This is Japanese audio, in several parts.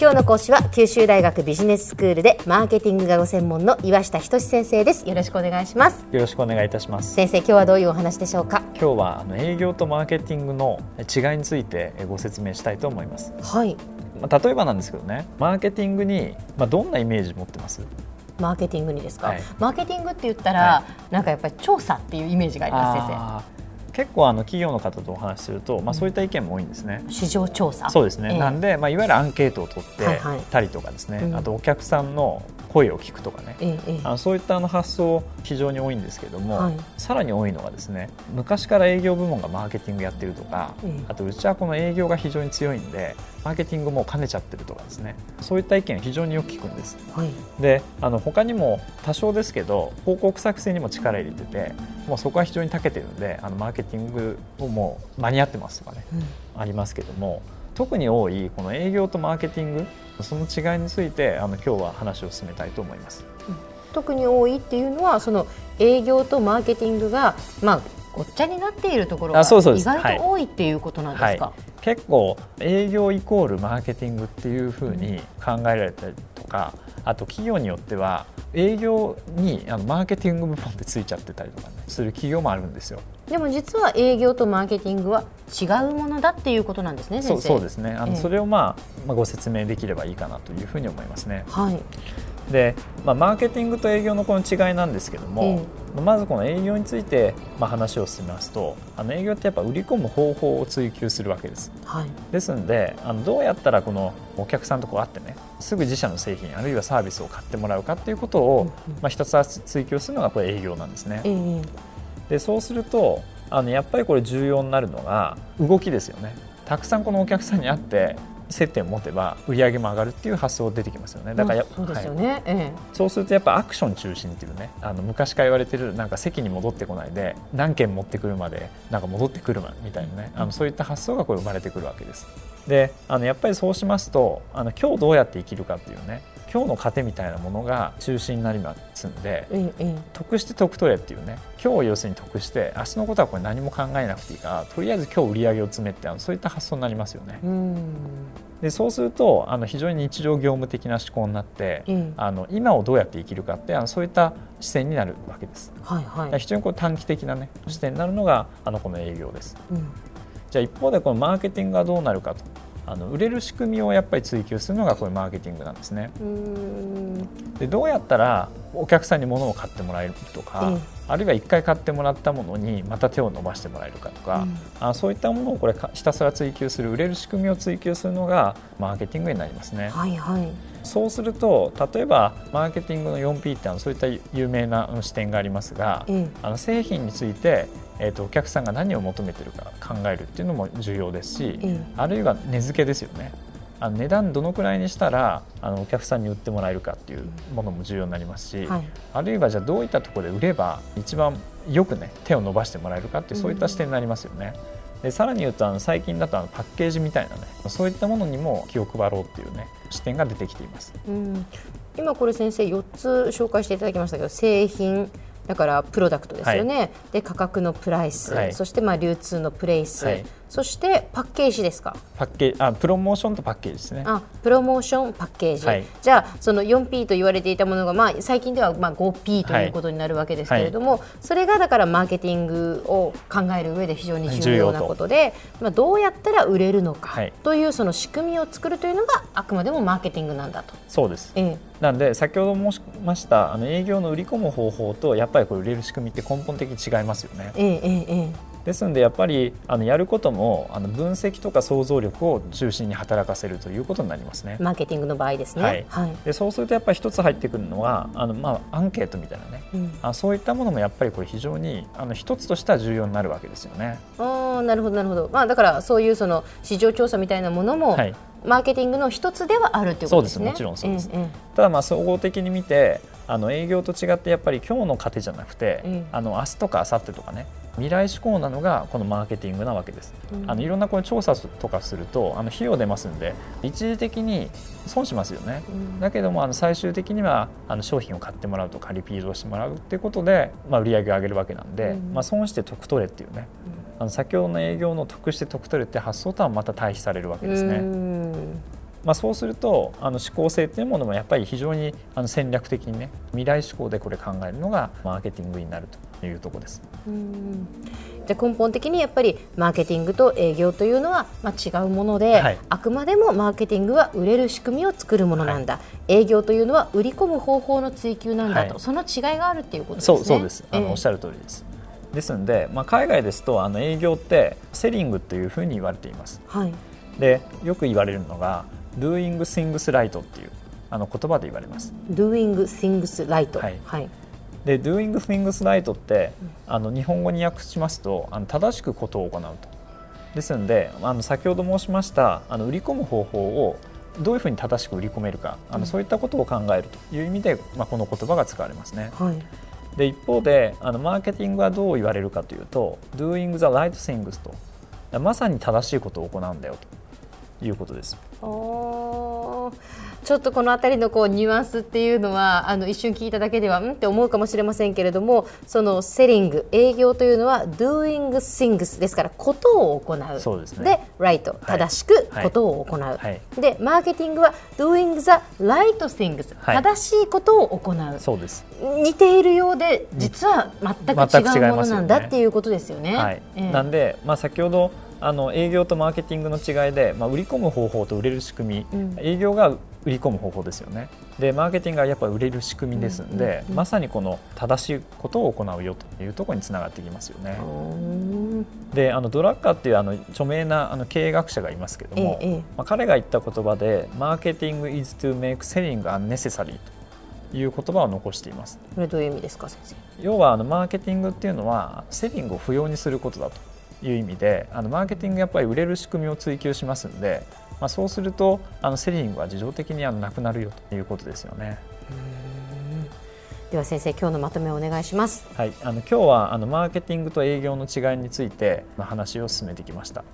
今日の講師は九州大学ビジネススクールでマーケティングがご専門の岩下仁先生です。よろしくお願いします。よろしくお願いいたします。先生今日はどういうお話でしょうか？今日はあの営業とマーケティングの違いについてご説明したいと思います。はい。まあ例えばなんですけどねマーケティングにまあどんなイメージ持ってます？マーケティングにですか、はい。マーケティングって言ったら、はなんかやっぱり調査っていうイメージがあります先あー結構あの企業の方とお話しすると、まあ、そういった意見も多いんですね。生市場調査。そうですね、ええ。なんで、まあ、いわゆるアンケートを取ってはいはい。たりとかですね、うん。あとお客さんの声を聞くとかね、ええええ。あのそういったあの発想非常に多いんですけども、はい。さらに多いのがですね昔から営業部門がマーケティングやってるとか、ええ。あとうちはこの営業が非常に強いんでマーケティングも兼ねちゃってるとかですね。そういった意見非常によく聞くんです。はい。であの他にも多少ですけど広告作成にも力入れててもうそこは非常に長けてるんであのマーケティングをもう間に合ってますとかねありますけども特に多いこの営業とマーケティングその違いについてあの今日は話を進めたいと思います。特に多いっていうのはその営業とマーケティングがまあごっちゃになっているところがあそうそうです。意外と多いっていうことなんですか、結構営業イコールマーケティングっていうふうに考えられたりとかあと企業によっては営業にあのマーケティング部門でついちゃってたりとか、ね、する企業もあるんですよ。でも実は営業とマーケティングは違うものだっていうことなんですねそうですね。あの、ええ。それを、まあ、まあご説明できればいいかなというふうに思いますね。はいで、まあ、マーケティングと営業のこの違いなんですけども、まずこの営業について、まあ、話を進めますとあの営業ってやっぱ売り込む方法を追求するわけです。はいですのであのどうやったらこのお客さんとこう会ってねすぐ自社の製品あるいはサービスを買ってもらうかっていうことを、うんうんまあ、ひたすら追求するのがこれ営業なんですね。ええでそうするとあのやっぱりこれ重要になるのが動きですよね。たくさんこのお客さんに会って接点を持てば売り上げも上がるっていう発想出てきますよね。だからそうですよはい。ね、え。そうするとやっぱアクション中心っていうねあの昔から言われてるなんか席に戻ってこないで何件持ってくるまでなんか戻ってくるみたいなね。あのそういった発想がこれ生まれてくるわけです。であのやっぱりそうしますとあの今日どうやって生きるかっていうね今日の糧みたいなものが中心になりますんで得して得取れっていうね今日を要するに得して明日のことはこれ何も考えなくていいからとりあえず今日売り上げを詰めってあのそういった発想になりますよね。でそうするとあの非常に日常業務的な思考になって、ええあの今をどうやって生きるかってあのそういった視点になるわけです。はいはい、非常にこう短期的な、ね、視点になるのがあのこの営業です。うん。じゃあ一方でこのマーケティングがどうなるかとあの売れる仕組みをやっぱり追求するのがこれマーケティングなんですね。でどうやったらお客さんに物を買ってもらえるとか、ええあるいは1回買ってもらったものにまた手を伸ばしてもらえるかとか、うん。あそういったものをこれかひたすら追求する売れる仕組みを追求するのがマーケティングになりますね。はいはい。そうすると例えばマーケティングの 4P ってあのそういった有名なうん視点がありますが、ええ。あの製品について、えー、とお客さんが何を求めてるか考えるっていうのも重要ですし、ええ。あるいは値付けですよねあの値段どのくらいにしたらあのお客さんに売ってもらえるかっていうものも重要になりますし、はい。あるいはじゃあどういったところで売れば一番よくね手を伸ばしてもらえるかっていうそういった視点になりますよね。でさらに言うとあの最近だとあのパッケージみたいなねそういったものにも気を配ろうっていうね視点が出てきています。うん、今これ先生4つ紹介していただきましたけど製品だからプロダクトですよね、で価格のプライス、はい。そしてまあ流通のプレイス、はいそしてパッケージですか？パッケージあプロモーションとパッケージですね。あプロモーションパッケージ、はい。じゃあその 4P と言われていたものが、まあ、最近ではまあ 5P ということになるわけですけれども、それがだからマーケティングを考える上で非常に重要なことで、まあ、どうやったら売れるのかはい。というその仕組みを作るというのがあくまでもマーケティングなんだと。そうです。ええ。なんで先ほど申しましたあの営業の売り込む方法とやっぱりこれ売れる仕組みって根本的に違いますよね。ええええええですのでやっぱりあのやることもあの分析とか想像力を中心に働かせるということになりますね。マーケティングの場合ですね。はいはいでそうするとやっぱり一つ入ってくるのはあの、まあ、アンケートみたいなねうん、あそういったものもやっぱりこれ非常にあの一つとしては重要になるわけですよね。ああなるほどなるほど。まあだからそういうその市場調査みたいなものも、はいマーケティングの一つではあるということですね。そうですもちろんそうですえええただまあ総合的に見てあの営業と違ってやっぱり今日の糧じゃなくて、うんあの明日とか明後日とかね未来志向なのがこのマーケティングなわけです。うんあのいろんなこう調査とかするとあの費用出ますんで一時的に損しますよね。うんだけどもあの最終的にはあの商品を買ってもらうとかリピートをしてもらうっていうことで、まあ、売り上げを上げるわけなんで、うんまあ、損して得取れっていうねあの先ほどの営業の得して得取れって発想とはまた対比されるわけですうね。んまあ、そうするとあの思考性というものもやっぱり非常にあの戦略的にね未来志向でこれ考えるのがマーケティングになるというところです。うんじゃ根本的にやっぱりマーケティングと営業というのはまあ違うもので、はい、あくまでもマーケティングは売れる仕組みを作るものなんだ、はい、営業というのは売り込む方法の追求なんだと、はい、その違いがあるっていうことですね。そうそうですあの、えー、おっしゃる通りです。ですので、まあ、海外ですとあの営業ってセリングというふうに言われています。はい、でよく言われるのが Doing things right っていうあの言葉で言われます。Doing things right、はい、はい、で Doing things right って、あの日本語に訳しますとあの正しくことを行うと。ですのであの先ほど申しましたあの売り込む方法をどういうふうに正しく売り込めるかあの、そういったことを考えるという意味で、まあ、この言葉が使われますね。はいで一方であのマーケティングはどう言われるかというと Doing the right things とまさに正しいことを行うんだよということです。ちょっとこの辺りのこうニュアンスっていうのはあの一瞬聞いただけではうん？って思うかもしれませんけれどもそのセリング営業というのは doing things ですからことを行う。そうです、ね、で right、正しくことを行う、はい。はい、でマーケティングは doing the right things、正しいことを行う。そうです。似ているようで実は全く違うものなんだっていうことですよね。はい、えー、なんで、まあ、先ほどあの営業とマーケティングの違いで、まあ、売り込む方法と売れる仕組み、うん、営業が売り込む方法ですよね。でマーケティングはやっぱり売れる仕組みですので、うんうんうん、まさにこの正しいことを行うよというところにつながってきますよね。であのドラッカーっていうあの著名なあの経営学者がいますけども、ええ、まあ、彼が言った言葉で「マーケティング is to make selling unnecessary」という言葉を残しています。これどういう意味ですか先生？要はあのマーケティングっていうのはセリングを不要にすることだという意味であのマーケティングやっぱり売れる仕組みを追求しますんで、まあ、そうするとあのセリングは自動的にあのなくなるよということですよね。では先生今日のまとめをお願いします。はい、あの今日はあのマーケティングと営業の違いについて話を進めてきました。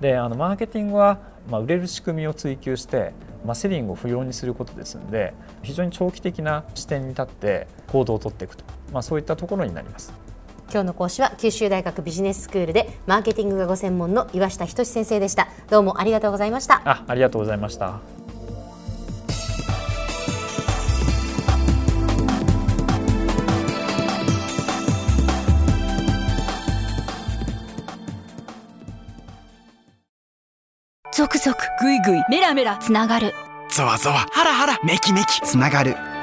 であのマーケティングは、まあ、売れる仕組みを追求して、まあ、セリングを不要にすることですので非常に長期的な視点に立って行動を取っていくと、まあ、そういったところになります。今日の講師は九州大学ビジネススクールでマーケティングがご専門の岩下仁先生でした。どうもありがとうございました。あありがとうございました。続々ぐいぐいメラメラつながる。ゾワゾワハラハラメキメキつながる